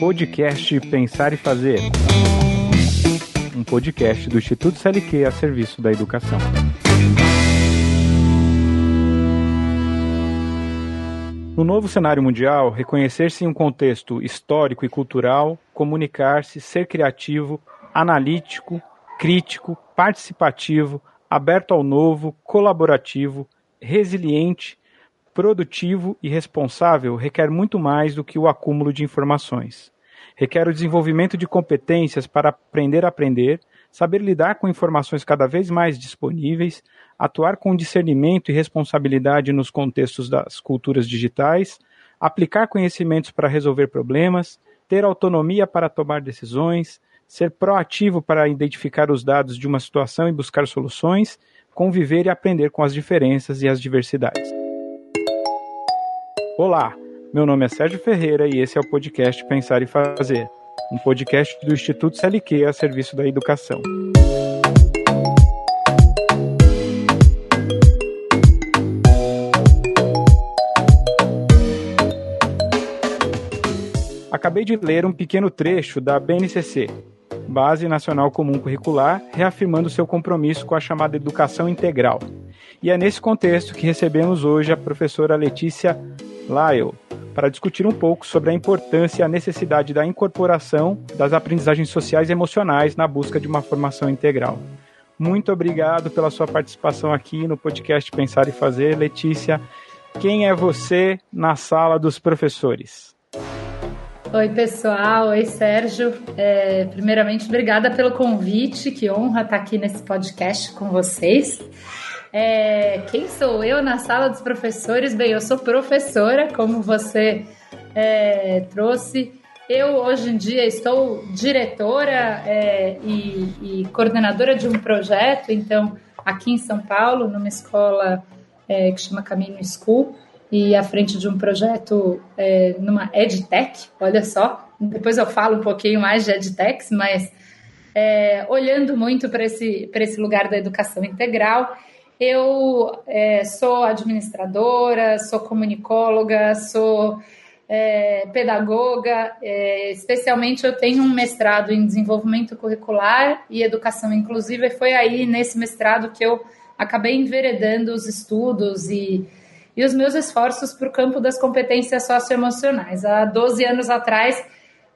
Podcast Pensar e Fazer. Um podcast do Instituto CLQ a serviço da educação. No novo cenário mundial, reconhecer-se em um contexto histórico e cultural, comunicar-se, ser criativo, analítico, crítico, participativo, aberto ao novo, colaborativo, resiliente, produtivo e responsável requer muito mais do que o acúmulo de informações. Requer o desenvolvimento de competências para aprender a aprender, saber lidar com informações cada vez mais disponíveis, atuar com discernimento e responsabilidade nos contextos das culturas digitais, aplicar conhecimentos para resolver problemas, ter autonomia para tomar decisões, ser proativo para identificar os dados de uma situação e buscar soluções, conviver e aprender com as diferenças e as diversidades. Olá, meu nome é Sérgio Ferreira e esse é o podcast Pensar e Fazer, um podcast do Instituto CLQ a serviço da educação. Acabei de ler um pequeno trecho da BNCC, Base Nacional Comum Curricular, reafirmando seu compromisso com a chamada educação integral. E é nesse contexto que recebemos hoje a professora Letícia Lyle, para discutir um pouco sobre a importância e a necessidade da incorporação das aprendizagens sociais e emocionais na busca de uma formação integral. Muito obrigado pela sua participação aqui no podcast Pensar e Fazer. Letícia, quem é você na sala dos professores? Oi, pessoal. Oi, Sérgio. É, primeiramente, obrigada pelo convite. Que honra estar aqui nesse podcast com vocês. É, quem sou eu na sala dos professores? Bem, eu sou professora, como você é, trouxe. Eu, hoje em dia, estou diretora é, e, e, coordenadora de um projeto, então, aqui em São Paulo, numa escola é, que chama Caminho School, e à frente de um projeto é, numa EdTech, olha só. Depois eu falo um pouquinho mais de EdTechs, mas é, olhando muito para esse, esse lugar da educação integral. Eu é, sou administradora, sou comunicóloga, sou é, pedagoga, é, especialmente eu tenho um mestrado em desenvolvimento curricular e educação inclusiva, e foi aí nesse mestrado que eu acabei enveredando os estudos e, e os meus esforços para o campo das competências socioemocionais. Há 12 anos atrás,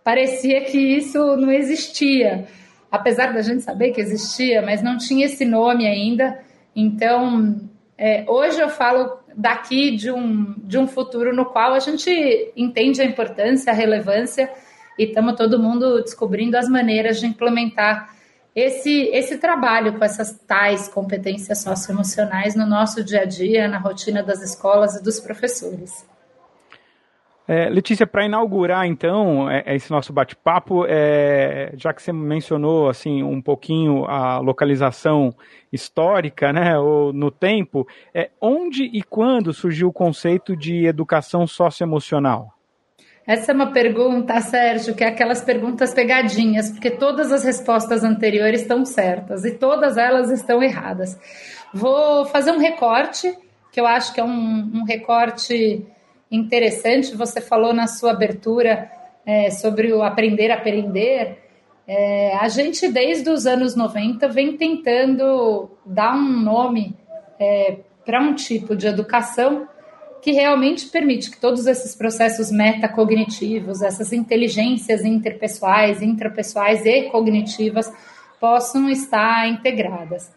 parecia que isso não existia, apesar da gente saber que existia, mas não tinha esse nome ainda. Então, é, hoje eu falo daqui de um, de um futuro no qual a gente entende a importância, a relevância e estamos todo mundo descobrindo as maneiras de implementar esse, esse trabalho com essas tais competências socioemocionais no nosso dia a dia, na rotina das escolas e dos professores. É, Letícia, para inaugurar então é, é, esse nosso bate-papo, é, já que você mencionou assim um pouquinho a localização histórica, né, ou no tempo, é, onde e quando surgiu o conceito de educação socioemocional? Essa é uma pergunta, Sérgio, que é aquelas perguntas pegadinhas, porque todas as respostas anteriores estão certas e todas elas estão erradas. Vou fazer um recorte, que eu acho que é um, um recorte interessante. Você falou na sua abertura é, sobre o aprender a aprender. É, a gente, desde os anos 90, vem tentando dar um nome é, para um tipo de educação que realmente permite que todos esses processos metacognitivos, essas inteligências interpessoais, intrapessoais e cognitivas possam estar integradas.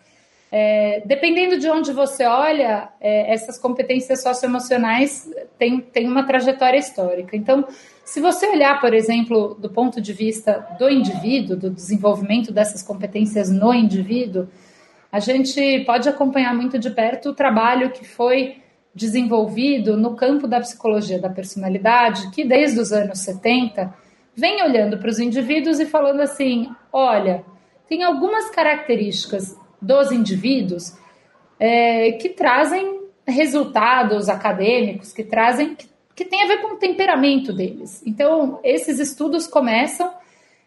É, dependendo de onde você olha, é, essas competências socioemocionais têm, têm uma trajetória histórica. Então, se você olhar, por exemplo, do ponto de vista do indivíduo, do desenvolvimento dessas competências no indivíduo, a gente pode acompanhar muito de perto o trabalho que foi desenvolvido no campo da psicologia da personalidade, que desde os anos 70 vem olhando para os indivíduos e falando assim: olha, tem algumas características dos indivíduos é, que trazem resultados acadêmicos, que trazem que, que tem a ver com o temperamento deles. Então, esses estudos começam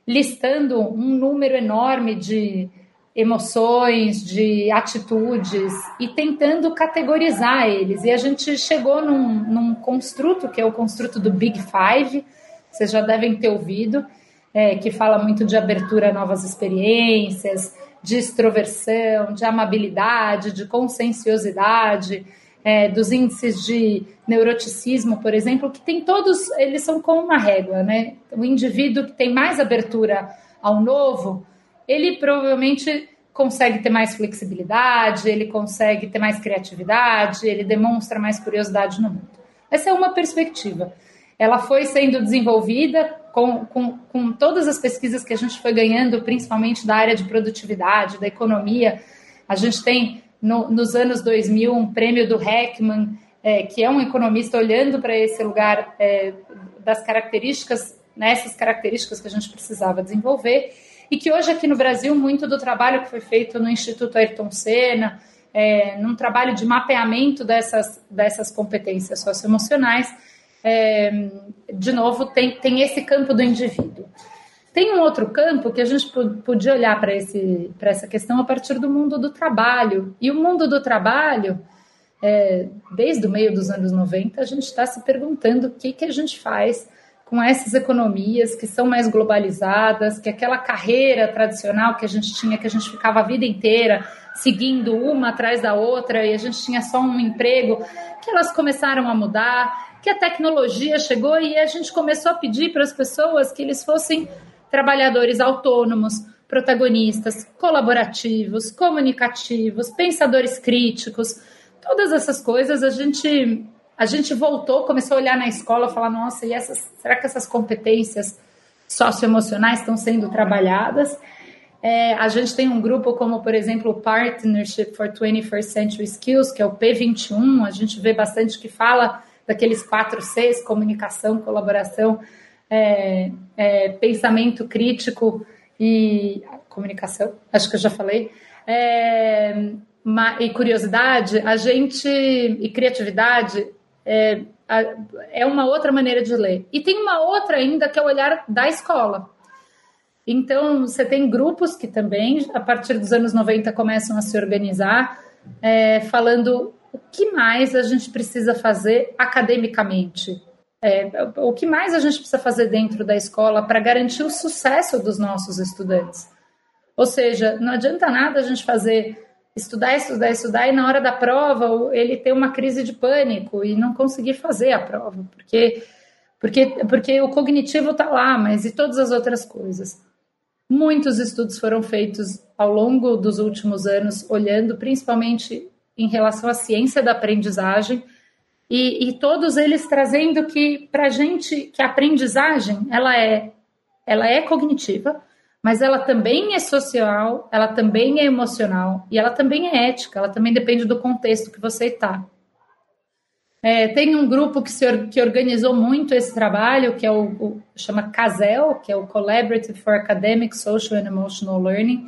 listando um número enorme de emoções, de atitudes e tentando categorizar eles. E a gente chegou num, num construto, que é o construto do Big Five, vocês já devem ter ouvido, é, que fala muito de abertura a novas experiências, de extroversão, de amabilidade, de conscienciosidade, é, dos índices de neuroticismo, por exemplo, que tem todos, eles são como uma régua, né? O indivíduo que tem mais abertura ao novo, ele provavelmente consegue ter mais flexibilidade, ele consegue ter mais criatividade, ele demonstra mais curiosidade no mundo. Essa é uma perspectiva. Ela foi sendo desenvolvida com, com, com todas as pesquisas que a gente foi ganhando, principalmente da área de produtividade, da economia. A gente tem, no, nos anos 2000, um prêmio do Heckman, é, que é um economista olhando para esse lugar é, das características, nessas características que a gente precisava desenvolver e que hoje aqui no Brasil, muito do trabalho que foi feito no Instituto Ayrton Senna, é, num trabalho de mapeamento dessas, dessas competências socioemocionais, é, de novo, tem, tem esse campo do indivíduo. Tem um outro campo que a gente podia olhar para essa questão a partir do mundo do trabalho. E o mundo do trabalho, é, desde o meio dos anos 90, a gente está se perguntando o que, que a gente faz com essas economias que são mais globalizadas, que aquela carreira tradicional que a gente tinha, que a gente ficava a vida inteira seguindo uma atrás da outra e a gente tinha só um emprego, que elas começaram a mudar, que a tecnologia chegou e a gente começou a pedir para as pessoas que eles fossem trabalhadores autônomos, protagonistas, colaborativos, comunicativos, pensadores críticos. Todas essas coisas a gente a gente voltou, começou a olhar na escola, falar, nossa, e essas, será que essas competências socioemocionais estão sendo trabalhadas? É, a gente tem um grupo como, por exemplo, o Partnership for 21st Century Skills, que é o P21, a gente vê bastante que fala daqueles quatro Cs, comunicação, colaboração, é, é, pensamento crítico e comunicação, acho que eu já falei, é, e curiosidade, a gente e criatividade, é, é uma outra maneira de ler. E tem uma outra ainda que é o olhar da escola. Então, você tem grupos que também, a partir dos anos 90, começam a se organizar, é, falando o que mais a gente precisa fazer academicamente. É, o que mais a gente precisa fazer dentro da escola para garantir o sucesso dos nossos estudantes. Ou seja, não adianta nada a gente fazer estudar, estudar, estudar, e na hora da prova ele tem uma crise de pânico e não conseguir fazer a prova, porque, porque, porque o cognitivo está lá, mas e todas as outras coisas. Muitos estudos foram feitos ao longo dos últimos anos, olhando principalmente em relação à ciência da aprendizagem, e, e todos eles trazendo que para gente que a aprendizagem ela é ela é cognitiva, mas ela também é social, ela também é emocional e ela também é ética, ela também depende do contexto que você está. É, tem um grupo que, se, que organizou muito esse trabalho, que é o, o chama CASEL, que é o Collaborative for Academic, Social and Emotional Learning,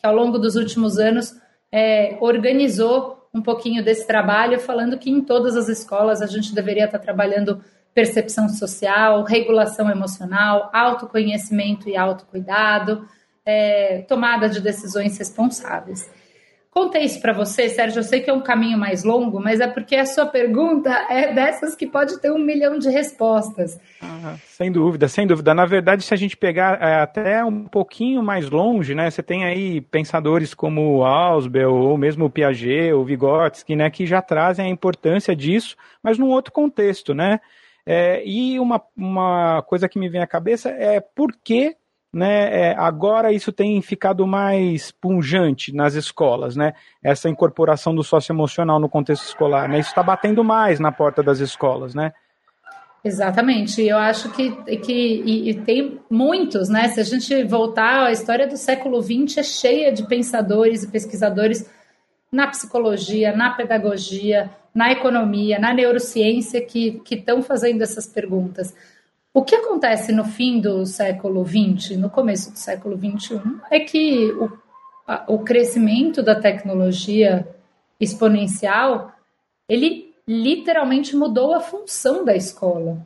que ao longo dos últimos anos é, organizou um pouquinho desse trabalho, falando que em todas as escolas a gente deveria estar trabalhando percepção social, regulação emocional, autoconhecimento e autocuidado, é, tomada de decisões responsáveis. Contei isso para você, Sérgio. Eu sei que é um caminho mais longo, mas é porque a sua pergunta é dessas que pode ter um milhão de respostas. Ah, sem dúvida, sem dúvida. Na verdade, se a gente pegar é, até um pouquinho mais longe, né, você tem aí pensadores como Ausubel ou mesmo Piaget, ou Vygotsky, né, que já trazem a importância disso, mas num outro contexto, né? É, e uma, uma coisa que me vem à cabeça é por que né, é, agora isso tem ficado mais punjante nas escolas, né? Essa incorporação do socioemocional no contexto escolar, né? Isso está batendo mais na porta das escolas, né? Exatamente. Eu acho que, que e, e, tem muitos, né? Se a gente voltar, a história do século XX é cheia de pensadores e pesquisadores na psicologia, na pedagogia, na economia, na neurociência que estão fazendo essas perguntas. O que acontece no fim do século XX, no começo do século XXI, é que o, a, o crescimento da tecnologia exponencial, ele literalmente mudou a função da escola.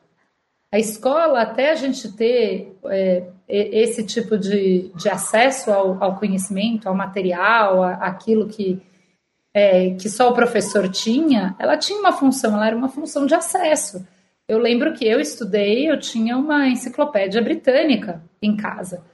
A escola, até a gente ter é, esse tipo de, de acesso ao, ao conhecimento, ao material, a, aquilo que, é, que só o professor tinha, ela tinha uma função, ela era uma função de acesso. Eu lembro que eu estudei, eu tinha uma enciclopédia britânica em casa.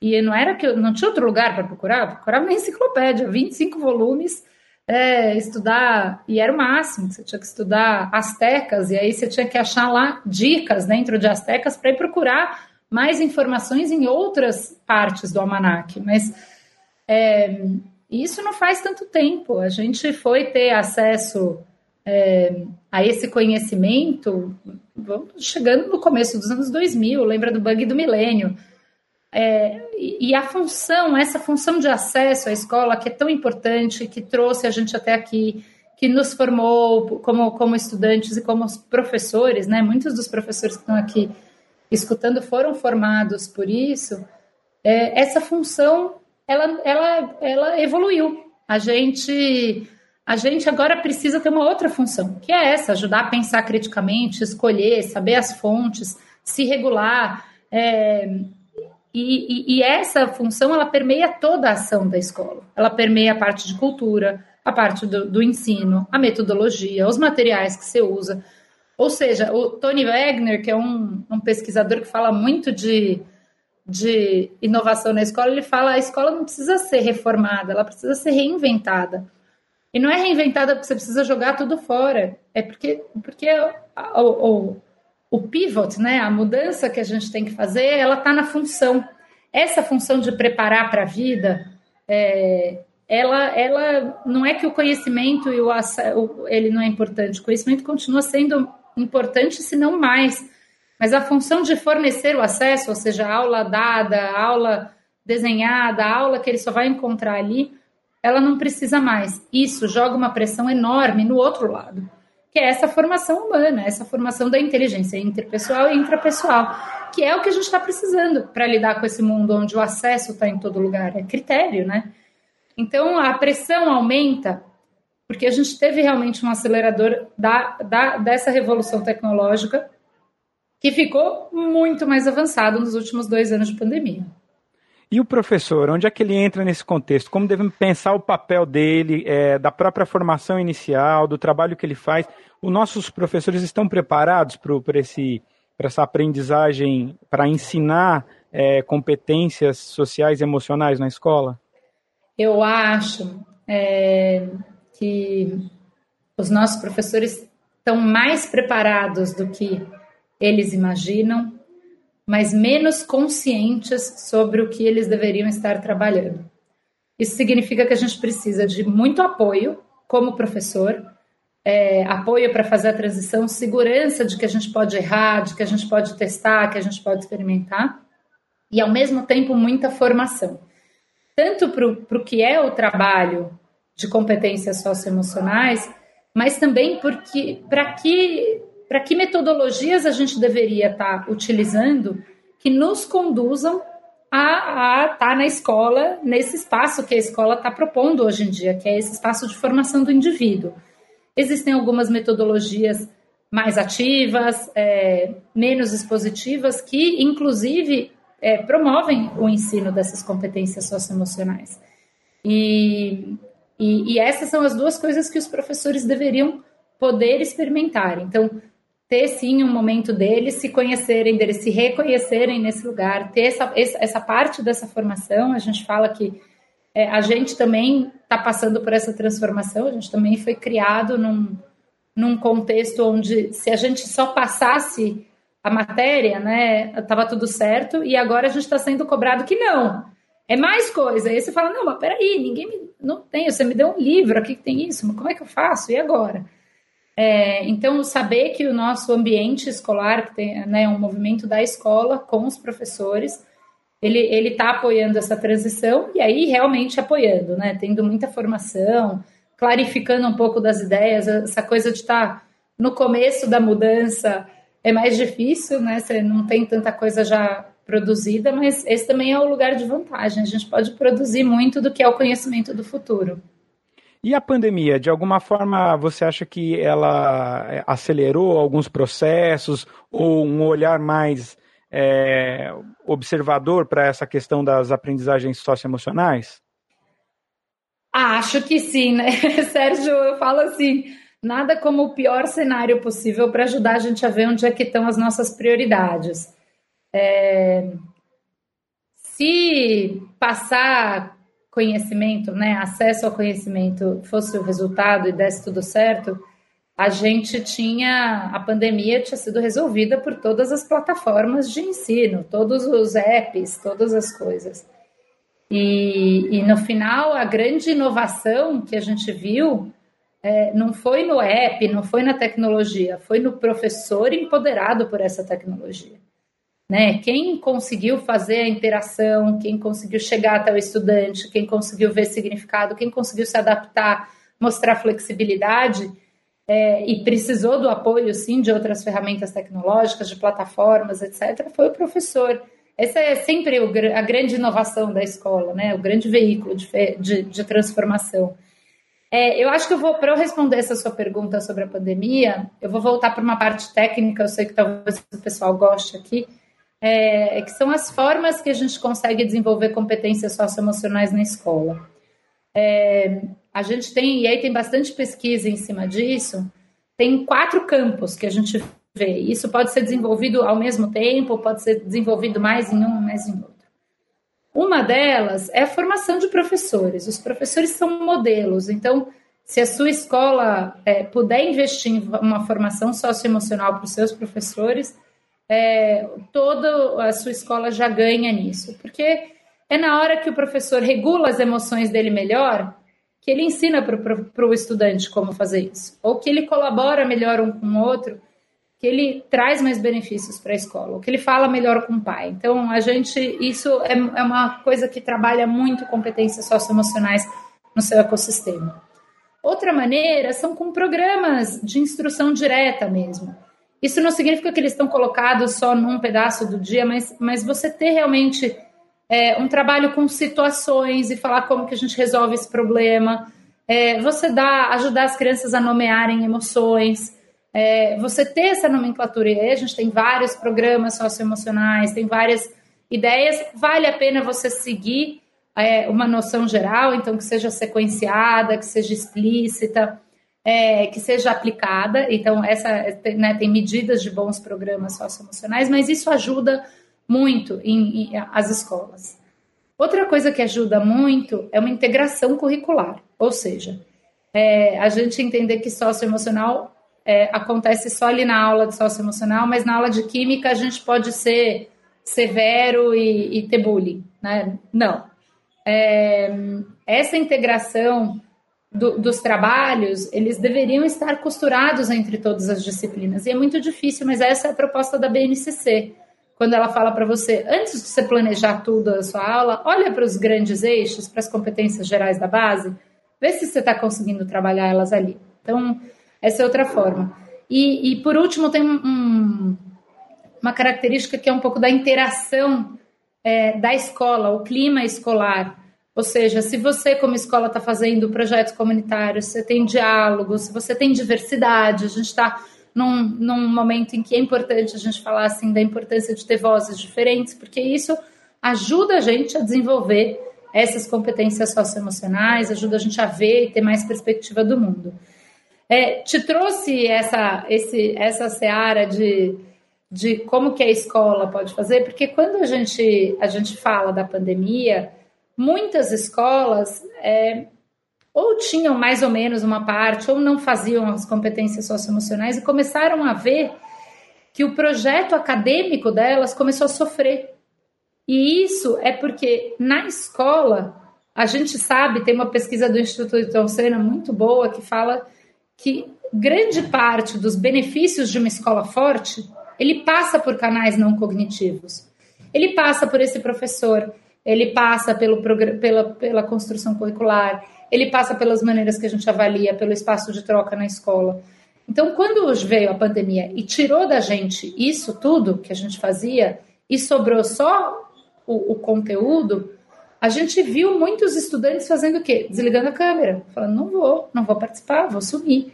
E não era que eu não tinha outro lugar para procurar, procurava na enciclopédia, 25 volumes, é, estudar, e era o máximo, você tinha que estudar astecas, e aí você tinha que achar lá dicas dentro de astecas para ir procurar mais informações em outras partes do almanac. Mas é, isso não faz tanto tempo. A gente foi ter acesso é, a esse conhecimento chegando no começo dos anos 2000, lembra do bug do milênio. É, e a função, essa função de acesso à escola que é tão importante, que trouxe a gente até aqui, que nos formou como, como estudantes e como professores, né? Muitos dos professores que estão aqui escutando foram formados por isso. É, essa função, ela, ela, ela evoluiu. A gente, a gente agora precisa ter uma outra função, que é essa: ajudar a pensar criticamente, escolher, saber as fontes, se regular. É, e, e, e, essa função ela permeia toda a ação da escola. Ela permeia a parte de cultura, a parte do, do ensino, a metodologia, os materiais que você usa. Ou seja, o Tony Wagner, que é um, um pesquisador que fala muito de, de inovação na escola, ele fala a escola não precisa ser reformada, ela precisa ser reinventada. E não é reinventada porque você precisa jogar tudo fora, é porque, porque o, o, o pivot, né, a mudança que a gente tem que fazer, ela está na função. Essa função de preparar para a vida, é, ela, ela não é que o conhecimento e o, ele não é importante. O conhecimento continua sendo importante, se não mais. Mas a função de fornecer o acesso, ou seja, aula dada, aula desenhada, aula que ele só vai encontrar ali, ela não precisa mais. Isso joga uma pressão enorme no outro lado que é essa formação humana, essa formação da inteligência interpessoal e intrapessoal, que é o que a gente está precisando para lidar com esse mundo onde o acesso está em todo lugar, é critério, né? Então a pressão aumenta porque a gente teve realmente um acelerador da, da, dessa revolução tecnológica que ficou muito mais avançado nos últimos dois anos de pandemia. E o professor, onde é que ele entra nesse contexto? Como devemos pensar o papel dele, é, da própria formação inicial, do trabalho que ele faz? Os nossos professores estão preparados para essa aprendizagem, para ensinar é, competências sociais e emocionais na escola? Eu acho é, que os nossos professores estão mais preparados do que eles imaginam mas menos conscientes sobre o que eles deveriam estar trabalhando. Isso significa que a gente precisa de muito apoio como professor, é, apoio para fazer a transição, segurança de que a gente pode errar, de que a gente pode testar, que a gente pode experimentar, e ao mesmo tempo muita formação. Tanto para o que é o trabalho de competências socioemocionais, mas também porque para que para que metodologias a gente deveria estar tá utilizando que nos conduzam a estar tá na escola, nesse espaço que a escola está propondo hoje em dia, que é esse espaço de formação do indivíduo. Existem algumas metodologias mais ativas, é, menos expositivas, que inclusive é, promovem o ensino dessas competências socioemocionais. E, e, e essas são as duas coisas que os professores deveriam poder experimentar. Então, ter sim um momento deles se conhecerem, deles se reconhecerem nesse lugar, ter essa, essa parte dessa formação. A gente fala que é, a gente também está passando por essa transformação, a gente também foi criado num, num contexto onde se a gente só passasse a matéria, né, estava tudo certo, e agora a gente está sendo cobrado que não. É mais coisa. Aí você fala, não, mas peraí, ninguém me, não tem, você me deu um livro aqui que tem isso, mas como é que eu faço? E agora? É, então, saber que o nosso ambiente escolar, que tem né, um movimento da escola com os professores, ele está apoiando essa transição e aí realmente apoiando, né? Tendo muita formação, clarificando um pouco das ideias, essa coisa de estar tá no começo da mudança é mais difícil, né? Você não tem tanta coisa já produzida, mas esse também é o lugar de vantagem. A gente pode produzir muito do que é o conhecimento do futuro. E a pandemia, de alguma forma, você acha que ela é, acelerou alguns processos ou um olhar mais é, observador para essa questão das aprendizagens socioemocionais? Ah, acho que sim, né? Sérgio, eu falo assim, nada como o pior cenário possível para ajudar a gente a ver onde é que estão as nossas prioridades. É... Se passar conhecimento, né, acesso ao conhecimento fosse o resultado e desse tudo certo, a gente tinha a pandemia tinha sido resolvida por todas as plataformas de ensino, todos os apps, todas as coisas. E, e no final, a grande inovação que a gente viu é, não foi no app, não foi na tecnologia, foi no professor empoderado por essa tecnologia. Né? Quem conseguiu fazer a interação, quem conseguiu chegar até o estudante, quem conseguiu ver significado, quem conseguiu se adaptar, mostrar flexibilidade é, e precisou do apoio, sim, de outras ferramentas tecnológicas, de plataformas, etc., foi o professor. Essa é sempre a grande inovação da escola, né? o grande veículo de, de, de transformação. É, eu acho que eu vou, para eu responder essa sua pergunta sobre a pandemia, eu vou voltar para uma parte técnica, eu sei que talvez o pessoal goste aqui, é, que são as formas que a gente consegue desenvolver competências socioemocionais na escola. É, a gente tem, e aí tem bastante pesquisa em cima disso, tem quatro campos que a gente vê. Isso pode ser desenvolvido ao mesmo tempo, pode ser desenvolvido mais em um, mais em outro. Uma delas é a formação de professores. Os professores são modelos, então, se a sua escola é, puder investir em uma formação socioemocional para os seus professores, é, toda a sua escola já ganha nisso, porque é na hora que o professor regula as emoções dele melhor que ele ensina para o estudante como fazer isso, ou que ele colabora melhor um com o outro que ele traz mais benefícios para a escola, que ele fala melhor com o pai. Então, a gente, isso é, é uma coisa que trabalha muito competências socioemocionais no seu ecossistema. Outra maneira são com programas de instrução direta mesmo. Isso não significa que eles estão colocados só num pedaço do dia, mas, mas você ter realmente é, um trabalho com situações e falar como que a gente resolve esse problema. É, você dá, ajudar as crianças a nomearem emoções, é, você ter essa nomenclatura, e aí a gente tem vários programas socioemocionais, tem várias ideias, vale a pena você seguir é, uma noção geral, então que seja sequenciada, que seja explícita, é, que seja aplicada. Então, essa né, tem medidas de bons programas socioemocionais, mas isso ajuda muito em, em as escolas. Outra coisa que ajuda muito é uma integração curricular, ou seja, é, a gente entender que socioemocional é, acontece só ali na aula de socioemocional, mas na aula de química a gente pode ser severo e, e ter bullying, né? Não. É, essa integração do, dos trabalhos, eles deveriam estar costurados entre todas as disciplinas. E é muito difícil, mas essa é a proposta da BNCC. Quando ela fala para você, antes de você planejar tudo a sua aula, olha para os grandes eixos, para as competências gerais da base, vê se você está conseguindo trabalhar elas ali. Então, essa é outra forma. E, e por último, tem um, uma característica que é um pouco da interação é, da escola, o clima escolar. Ou seja, se você, como escola, está fazendo projetos comunitários, você tem diálogos, se você tem diversidade, a gente está num, num momento em que é importante a gente falar assim da importância de ter vozes diferentes, porque isso ajuda a gente a desenvolver essas competências socioemocionais, ajuda a gente a ver e ter mais perspectiva do mundo. É, te trouxe essa, esse, essa seara de, de como que a escola pode fazer, porque quando a gente, a gente fala da pandemia, muitas escolas é, ou tinham mais ou menos uma parte, ou não faziam as competências socioemocionais e começaram a ver que o projeto acadêmico delas começou a sofrer. E isso é porque na escola, a gente sabe, tem uma pesquisa do Instituto Tom Senna muito boa que fala que grande parte dos benefícios de uma escola forte ele passa por canais não cognitivos. Ele passa por esse professor, ele passa pelo, pela, pela construção curricular, ele passa pelas maneiras que a gente avalia, pelo espaço de troca na escola. Então, quando veio a pandemia e tirou da gente isso tudo que a gente fazia e sobrou só o, o conteúdo, a gente viu muitos estudantes fazendo o quê? Desligando a câmera, falando, não vou, não vou participar, vou sumir.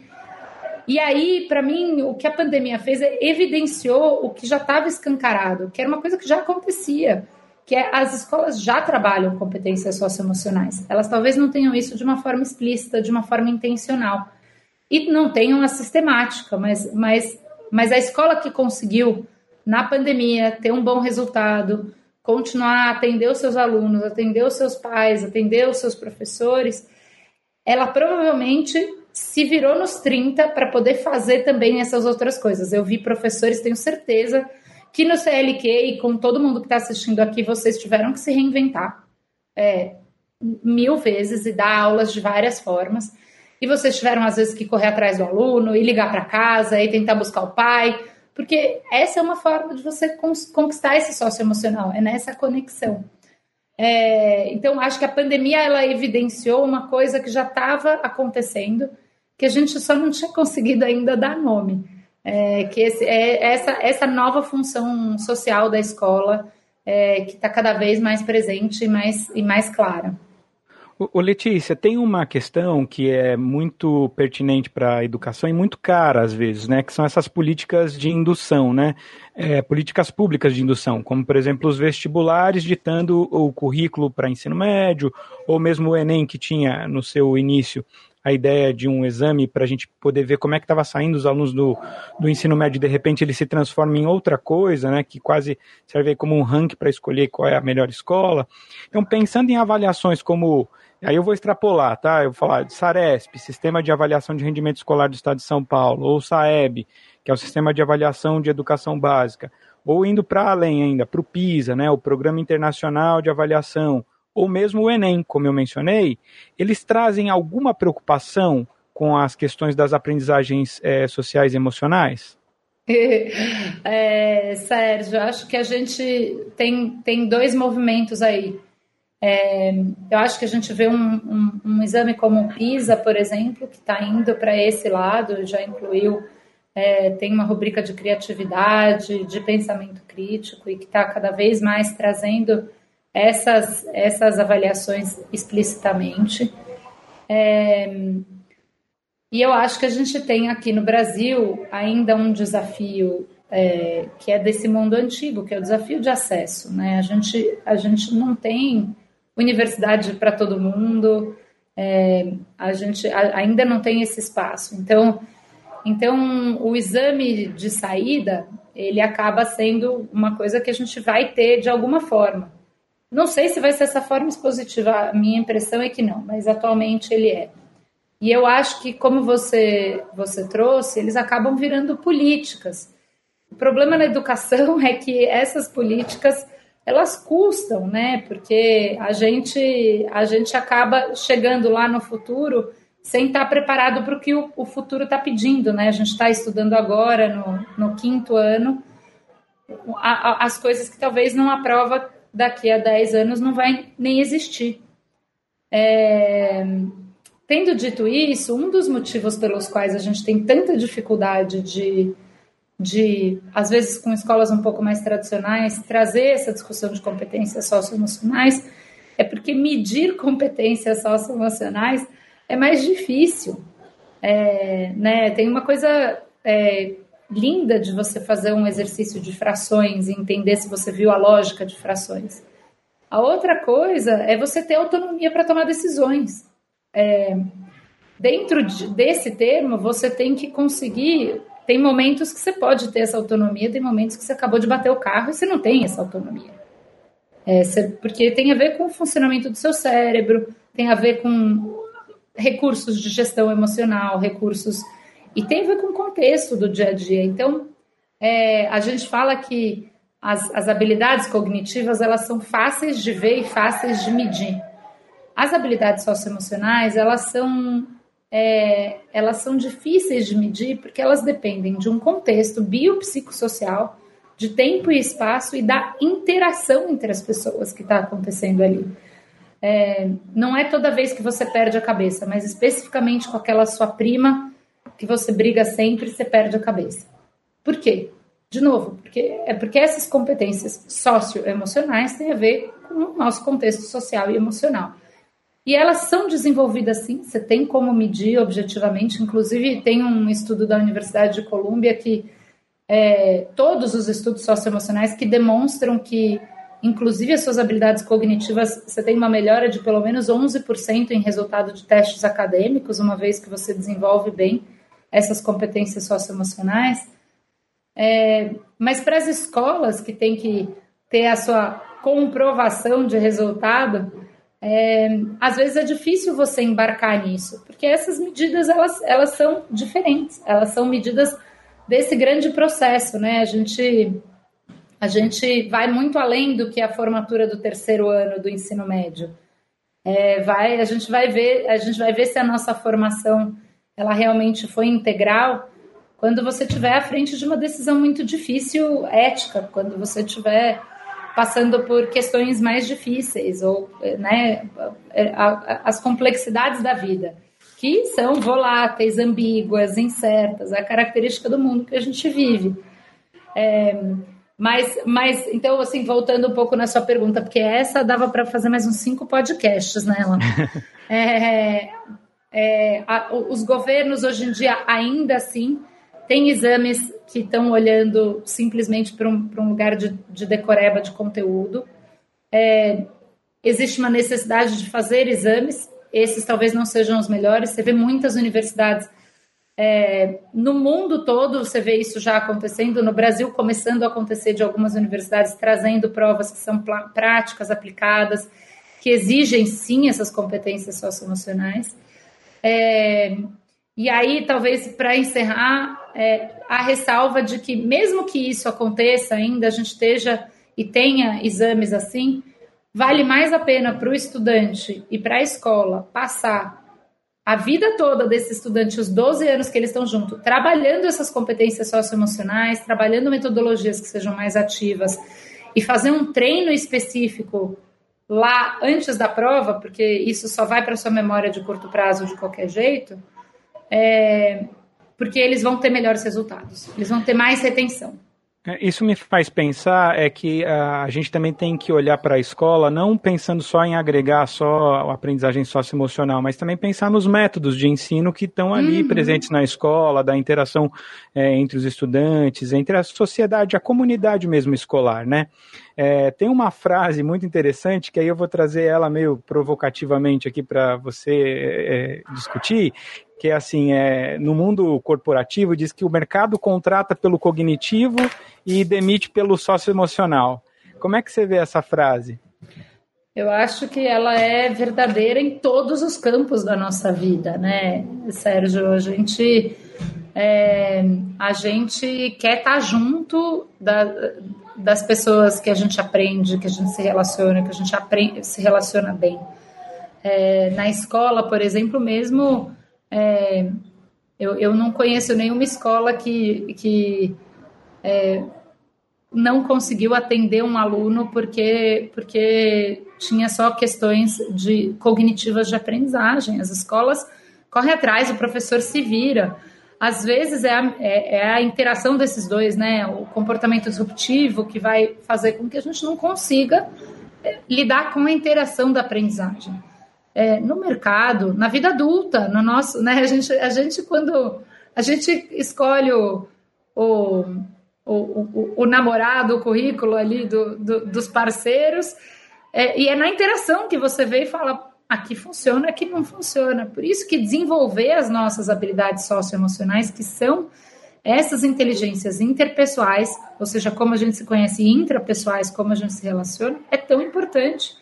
E aí, para mim, o que a pandemia fez é evidenciou o que já estava escancarado, que era uma coisa que já acontecia, que é as escolas já trabalham competências socioemocionais. Elas talvez não tenham isso de uma forma explícita, de uma forma intencional. E não tenham a sistemática, mas, mas, mas a escola que conseguiu, na pandemia, ter um bom resultado, continuar a atender os seus alunos, atender os seus pais, atender os seus professores, ela provavelmente se virou nos 30 para poder fazer também essas outras coisas. Eu vi professores, tenho certeza, que no CLQ e com todo mundo que está assistindo aqui, vocês tiveram que se reinventar é, mil vezes e dar aulas de várias formas. E vocês tiveram, às vezes, que correr atrás do aluno e ligar para casa e tentar buscar o pai, porque essa é uma forma de você conquistar esse sócio emocional, é nessa conexão. É, então, acho que a pandemia ela evidenciou uma coisa que já estava acontecendo, que a gente só não tinha conseguido ainda dar nome. É, que esse, é essa, essa nova função social da escola é, que está cada vez mais presente e mais, e mais clara. O Letícia, tem uma questão que é muito pertinente para a educação e muito cara às vezes, né? Que são essas políticas de indução, né? É, políticas públicas de indução, como por exemplo os vestibulares ditando o currículo para ensino médio, ou mesmo o Enem que tinha no seu início a ideia de um exame para a gente poder ver como é que estava saindo os alunos do, do ensino médio, de repente ele se transforma em outra coisa, né, que quase serve como um ranking para escolher qual é a melhor escola. Então, pensando em avaliações como Aí eu vou extrapolar, tá? Eu vou falar de SARESP, Sistema de Avaliação de Rendimento Escolar do Estado de São Paulo, ou SAEB, que é o Sistema de Avaliação de Educação Básica, ou indo para além ainda, para o PISA, né, o Programa Internacional de Avaliação, ou mesmo o Enem, como eu mencionei, eles trazem alguma preocupação com as questões das aprendizagens é, sociais e emocionais? É, Sérgio, acho que a gente tem, tem dois movimentos aí. É, eu acho que a gente vê um, um, um exame como o PISA, por exemplo, que está indo para esse lado, já incluiu, é, tem uma rubrica de criatividade, de pensamento crítico e que está cada vez mais trazendo essas, essas avaliações explicitamente. É, e eu acho que a gente tem aqui no Brasil ainda um desafio é, que é desse mundo antigo, que é o desafio de acesso. Né? A, gente, a gente não tem universidade para todo mundo, é, a gente ainda não tem esse espaço. Então, então, o exame de saída, ele acaba sendo uma coisa que a gente vai ter de alguma forma. Não sei se vai ser essa forma expositiva, a minha impressão é que não, mas atualmente ele é. E eu acho que, como você, você trouxe, eles acabam virando políticas. O problema na educação é que essas políticas elas custam, né? Porque a gente a gente acaba chegando lá no futuro sem estar preparado para o que o, futuro está pedindo, né? A gente está estudando agora no, no quinto ano as coisas que talvez não aprova daqui a 10 anos não vai nem existir. É, tendo dito isso, um dos motivos pelos quais a gente tem tanta dificuldade de de, às vezes com escolas um pouco mais tradicionais, trazer essa discussão de competências socioemocionais, é porque medir competências socioemocionais é mais difícil. É, né? Tem uma coisa é, linda de você fazer um exercício de frações e entender se você viu a lógica de frações. A outra coisa é você ter autonomia para tomar decisões. É, dentro de, desse termo, você tem que conseguir tem momentos que você pode ter essa autonomia, tem momentos que você acabou de bater o carro e você não tem essa autonomia. É, você, porque tem a ver com o funcionamento do seu cérebro, tem a ver com recursos de gestão emocional, recursos. E tem a ver com o contexto do dia a dia. Então, é, a gente fala que as, as habilidades cognitivas elas são fáceis de ver e fáceis de medir. As habilidades socioemocionais, elas são é, elas são difíceis de medir porque elas dependem de um contexto biopsicossocial, de tempo e espaço e da interação entre as pessoas que está acontecendo ali. É, não é toda vez que você perde a cabeça, mas especificamente com aquela sua prima que você briga sempre, você perde a cabeça. Por quê? De novo, porque é porque essas competências socioemocionais têm a ver com o nosso contexto social e emocional. E elas são desenvolvidas sim, você tem como medir objetivamente. Inclusive, tem um estudo da Universidade de Colômbia que é, todos os estudos socioemocionais que demonstram que, inclusive, as suas habilidades cognitivas, você tem uma melhora de pelo menos 11% em resultado de testes acadêmicos, uma vez que você desenvolve bem essas competências socioemocionais. É, mas para as escolas que têm que ter a sua comprovação de resultado, é, às vezes é difícil você embarcar nisso, porque essas medidas elas, elas são diferentes, elas são medidas desse grande processo, né? A gente a gente vai muito além do que a formatura do terceiro ano do ensino médio. É, vai, a gente vai ver, a gente vai ver se a nossa formação ela realmente foi integral quando você estiver à frente de uma decisão muito difícil ética, quando você estiver passando por questões mais difíceis ou né, as complexidades da vida, que são voláteis, ambíguas, incertas, a característica do mundo que a gente vive. É, mas, mas, então, assim, voltando um pouco na sua pergunta, porque essa dava para fazer mais uns cinco podcasts nela. é, é, a, os governos hoje em dia ainda assim tem exames que estão olhando simplesmente para um, um lugar de, de, decoreba de conteúdo. É, existe uma necessidade de fazer exames, esses talvez não sejam os melhores. Você vê muitas universidades é, no mundo todo, você vê isso já acontecendo, no Brasil começando a acontecer de algumas universidades trazendo provas que são práticas, aplicadas, que exigem sim essas competências socioemocionais. É, e aí, talvez para encerrar, é, a ressalva de que, mesmo que isso aconteça ainda, a gente esteja e tenha exames assim, vale mais a pena para o estudante e para a escola passar a vida toda desse estudante, os 12 anos que eles estão junto, trabalhando essas competências socioemocionais, trabalhando metodologias que sejam mais ativas e fazer um treino específico lá antes da prova, porque isso só vai para sua memória de curto prazo de qualquer jeito é, porque eles vão ter melhores resultados, eles vão ter mais retenção. É, isso me faz pensar é que a gente também tem que olhar para a escola não pensando só em agregar só a aprendizagem socioemocional, mas também pensar nos métodos de ensino que estão ali uhum. presentes na escola, da interação é, entre os estudantes, entre a sociedade, a comunidade mesmo escolar, né? É, tem uma frase muito interessante que aí eu vou trazer ela meio provocativamente aqui para você é, discutir, que é assim, é, no mundo corporativo diz que o mercado contrata pelo cognitivo e demite pelo socioemocional. Como é que você vê essa frase? Eu acho que ela é verdadeira em todos os campos da nossa vida, né, Sérgio? A gente, é, a gente quer estar junto da, das pessoas que a gente aprende, que a gente se relaciona, que a gente aprende, se relaciona bem. É, na escola, por exemplo, mesmo é, eu, eu não conheço nenhuma escola que, que é, não conseguiu atender um aluno porque, porque tinha só questões de cognitivas de aprendizagem. As escolas correm atrás, o professor se vira. Às vezes é a, é, é a interação desses dois, né? O comportamento disruptivo que vai fazer com que a gente não consiga é, lidar com a interação da aprendizagem é, no mercado, na vida adulta, no nosso, né? A gente, a gente quando a gente escolhe o, o, o, o namorado, o currículo ali do, do dos parceiros, é, e é na interação que você vê e fala aqui funciona, aqui não funciona. Por isso que desenvolver as nossas habilidades socioemocionais, que são essas inteligências interpessoais, ou seja, como a gente se conhece, intrapessoais, como a gente se relaciona, é tão importante.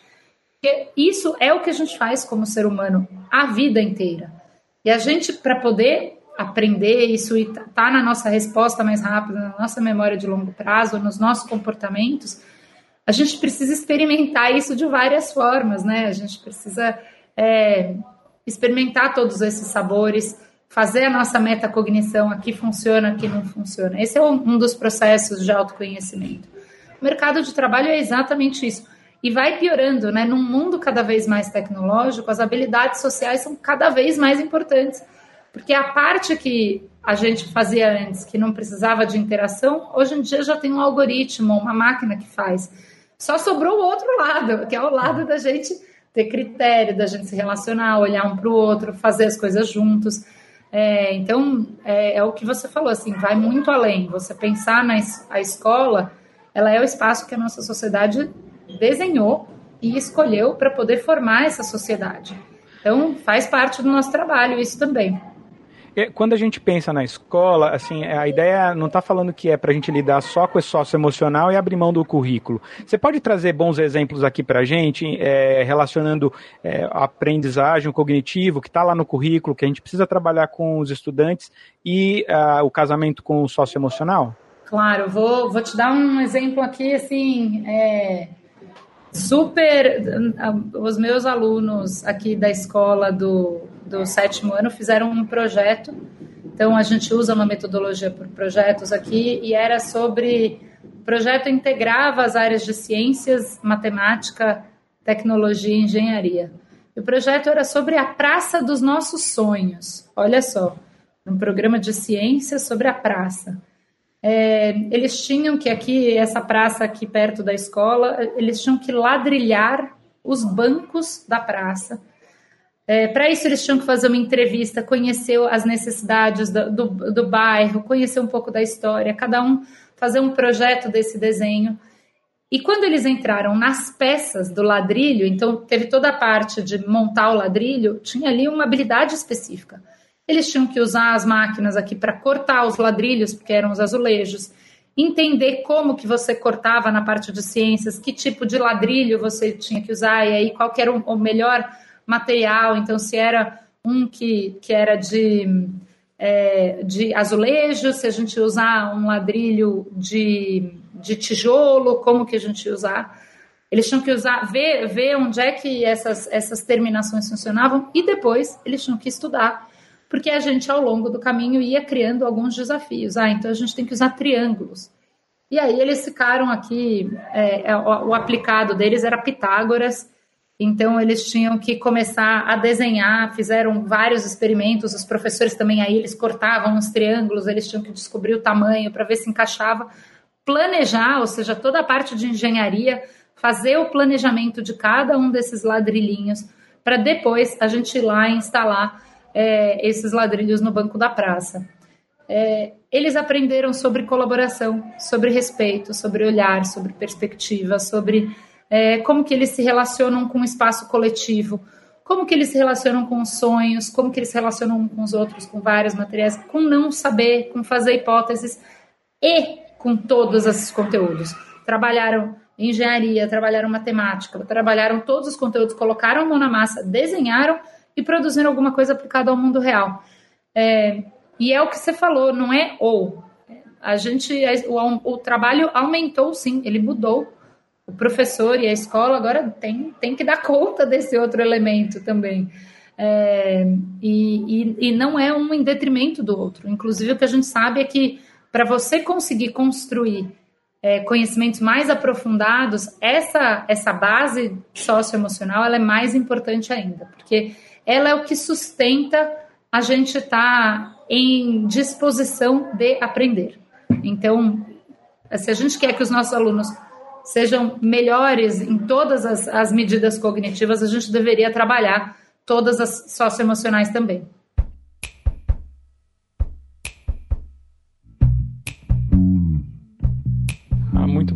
Porque isso é o que a gente faz como ser humano a vida inteira. E a gente, para poder aprender isso e tá, tá na nossa resposta mais rápida, na nossa memória de longo prazo, nos nossos comportamentos, a gente precisa experimentar isso de várias formas, né? A gente precisa é, experimentar todos esses sabores, fazer a nossa metacognição, aqui funciona, aqui não funciona. Esse é um dos processos de autoconhecimento. O mercado de trabalho é exatamente isso e vai piorando, né? Num mundo cada vez mais tecnológico, as habilidades sociais são cada vez mais importantes, porque a parte que a gente fazia antes, que não precisava de interação, hoje em dia já tem um algoritmo, uma máquina que faz. Só sobrou o outro lado, que é o lado da gente ter critério, da gente se relacionar, olhar um para o outro, fazer as coisas juntos. É, então, é, é, o que você falou, assim, vai muito além. Você pensar na a escola, ela é o espaço que a nossa sociedade desenhou e escolheu para poder formar essa sociedade. Então, faz parte do nosso trabalho isso também. É, quando a gente pensa na escola, assim, a ideia não está falando que é para a gente lidar só com esse sócio emocional e abrir mão do currículo. Você pode trazer bons exemplos aqui para a gente, é, relacionando é, aprendizagem, o cognitivo, que está lá no currículo, que a gente precisa trabalhar com os estudantes, e uh, o casamento com o sócio emocional? Claro, vou, vou te dar um exemplo aqui, assim, é, super. Os meus alunos aqui da escola do, do sétimo ano fizeram um projeto. Então, a gente usa uma metodologia por projetos aqui e era sobre. O projeto integrava as áreas de ciências, matemática, tecnologia e engenharia. E o projeto era sobre a praça dos nossos sonhos. Olha só, um programa de ciências sobre a praça. É, eles tinham que aqui, essa praça aqui perto da escola, eles tinham que ladrilhar os bancos da praça. É, Para isso, eles tinham que fazer uma entrevista, conhecer as necessidades do, do, do bairro, conhecer um pouco da história, cada um fazer um projeto desse desenho. E quando eles entraram nas peças do ladrilho, então teve toda a parte de montar o ladrilho, tinha ali uma habilidade específica. Eles tinham que usar as máquinas aqui para cortar os ladrilhos, porque eram os azulejos, entender como que você cortava na parte de ciências, que tipo de ladrilho você tinha que usar, e aí qual era o melhor material, então se era um que, que era de, é, de azulejo, se a gente usar um ladrilho de, de tijolo, como que a gente ia usar. Eles tinham que usar, ver, ver onde é que essas, essas terminações funcionavam e depois eles tinham que estudar porque a gente, ao longo do caminho, ia criando alguns desafios. Ah, então a gente tem que usar triângulos. E aí eles ficaram aqui, é, é o, o aplicado deles era Pitágoras, então eles tinham que começar a desenhar, fizeram vários experimentos, os professores também aí, eles cortavam os triângulos, eles tinham que descobrir o tamanho para ver se encaixava, planejar, ou seja, toda a parte de engenharia, fazer o planejamento de cada um desses ladrilhinhos, para depois a gente ir lá e instalar é, esses ladrilhos no banco da praça. É, eles aprenderam sobre colaboração, sobre respeito, sobre olhar, sobre perspectiva, sobre é, como que eles se relacionam com o espaço coletivo, como que eles se relacionam com os sonhos, como que eles se relacionam com os outros, com vários materiais, com não saber, com fazer hipóteses e com todos esses conteúdos. Trabalharam engenharia, trabalharam matemática, trabalharam todos os conteúdos, colocaram a mão na massa, desenharam e produzindo alguma coisa aplicada ao mundo real. É, e é o que você falou, não é ou. A gente, o, o trabalho aumentou sim, ele mudou. O professor e a escola agora tem, tem que dar conta desse outro elemento também. É, e, e, e, não é um em detrimento do outro. Inclusive, o que a gente sabe é que para você conseguir construir é, conhecimentos mais aprofundados, essa, essa base socioemocional ela é mais importante ainda, porque ela é o que sustenta a gente estar tá em disposição de aprender. Então, se a gente quer que os nossos alunos sejam melhores em todas as, as medidas cognitivas, a gente deveria trabalhar todas as socioemocionais também.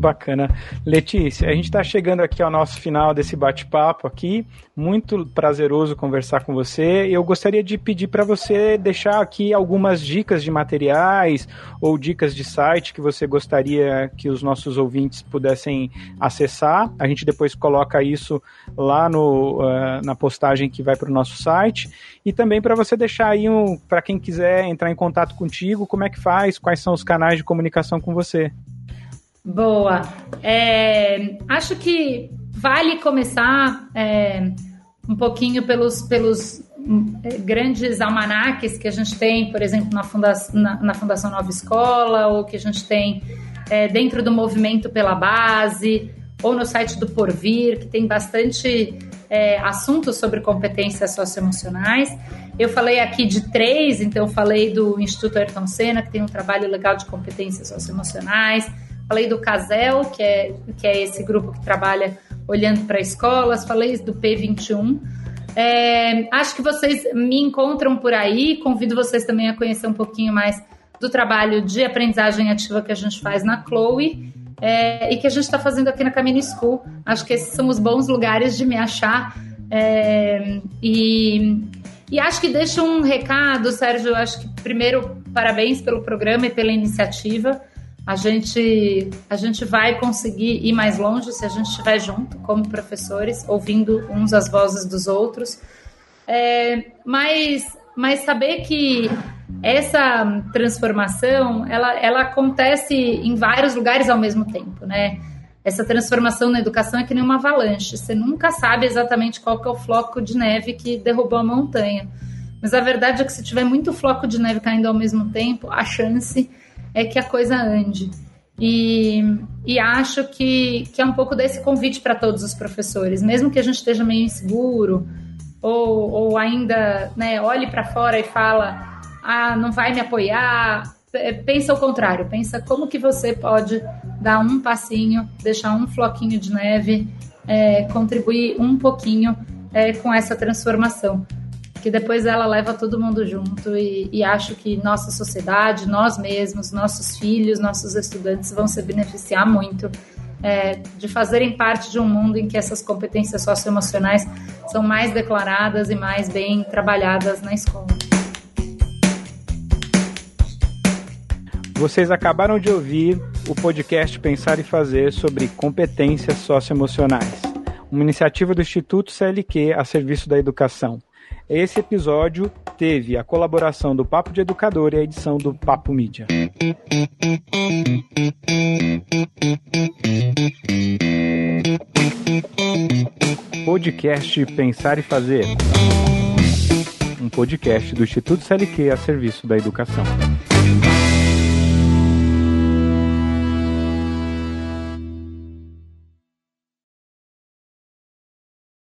Bacana. Letícia, a gente está chegando aqui ao nosso final desse bate-papo aqui. Muito prazeroso conversar com você. Eu gostaria de pedir para você deixar aqui algumas dicas de materiais ou dicas de site que você gostaria que os nossos ouvintes pudessem acessar. A gente depois coloca isso lá no, uh, na postagem que vai para o nosso site. E também para você deixar aí um, para quem quiser entrar em contato contigo, como é que faz, quais são os canais de comunicação com você. Boa. É, acho que vale começar é, um pouquinho pelos, pelos é, grandes almanaques que a gente tem, por exemplo, na Fundação, na, na Fundação Nova Escola, ou que a gente tem é, dentro do Movimento pela Base, ou no site do Porvir, que tem bastante é, assuntos sobre competências socioemocionais. Eu falei aqui de três, então falei do Instituto Ayrton Senna, que tem um trabalho legal de competências socioemocionais. Falei do CASEL, que é, que é esse grupo que trabalha olhando para escolas, falei do P21. É, acho que vocês me encontram por aí, convido vocês também a conhecer um pouquinho mais do trabalho de aprendizagem ativa que a gente faz na Chloe é, e que a gente está fazendo aqui na Caminho School. Acho que esses são os bons lugares de me achar. É, e, e acho que deixo um recado, Sérgio. Acho que primeiro, parabéns pelo programa e pela iniciativa. A gente, a gente vai conseguir ir mais longe se a gente estiver junto, como professores, ouvindo uns as vozes dos outros. É, mas, mas saber que essa transformação ela, ela acontece em vários lugares ao mesmo tempo, né? Essa transformação na educação é que nem uma avalanche. Você nunca sabe exatamente qual que é o floco de neve que derrubou a montanha. Mas a verdade é que se tiver muito floco de neve caindo ao mesmo tempo, a chance é que a coisa ande. E, e acho que, que é um pouco desse convite para todos os professores, mesmo que a gente esteja meio inseguro, ou, ou ainda né, olhe para fora e fala, ah, não vai me apoiar, é, pensa o contrário, pensa como que você pode dar um passinho, deixar um floquinho de neve, é, contribuir um pouquinho é, com essa transformação que depois ela leva todo mundo junto e, e, acho que nossa sociedade, nós mesmos, nossos filhos, nossos estudantes vão se beneficiar muito é, de fazerem parte de um mundo em que essas competências socioemocionais são mais declaradas e mais bem trabalhadas na escola. Vocês acabaram de ouvir o podcast Pensar e Fazer sobre competências socioemocionais, uma iniciativa do Instituto CLQ a serviço da educação. Esse episódio teve a colaboração do Papo de Educador e a edição do Papo Mídia. Podcast Pensar e Fazer. Um podcast do Instituto CLQ a serviço da educação.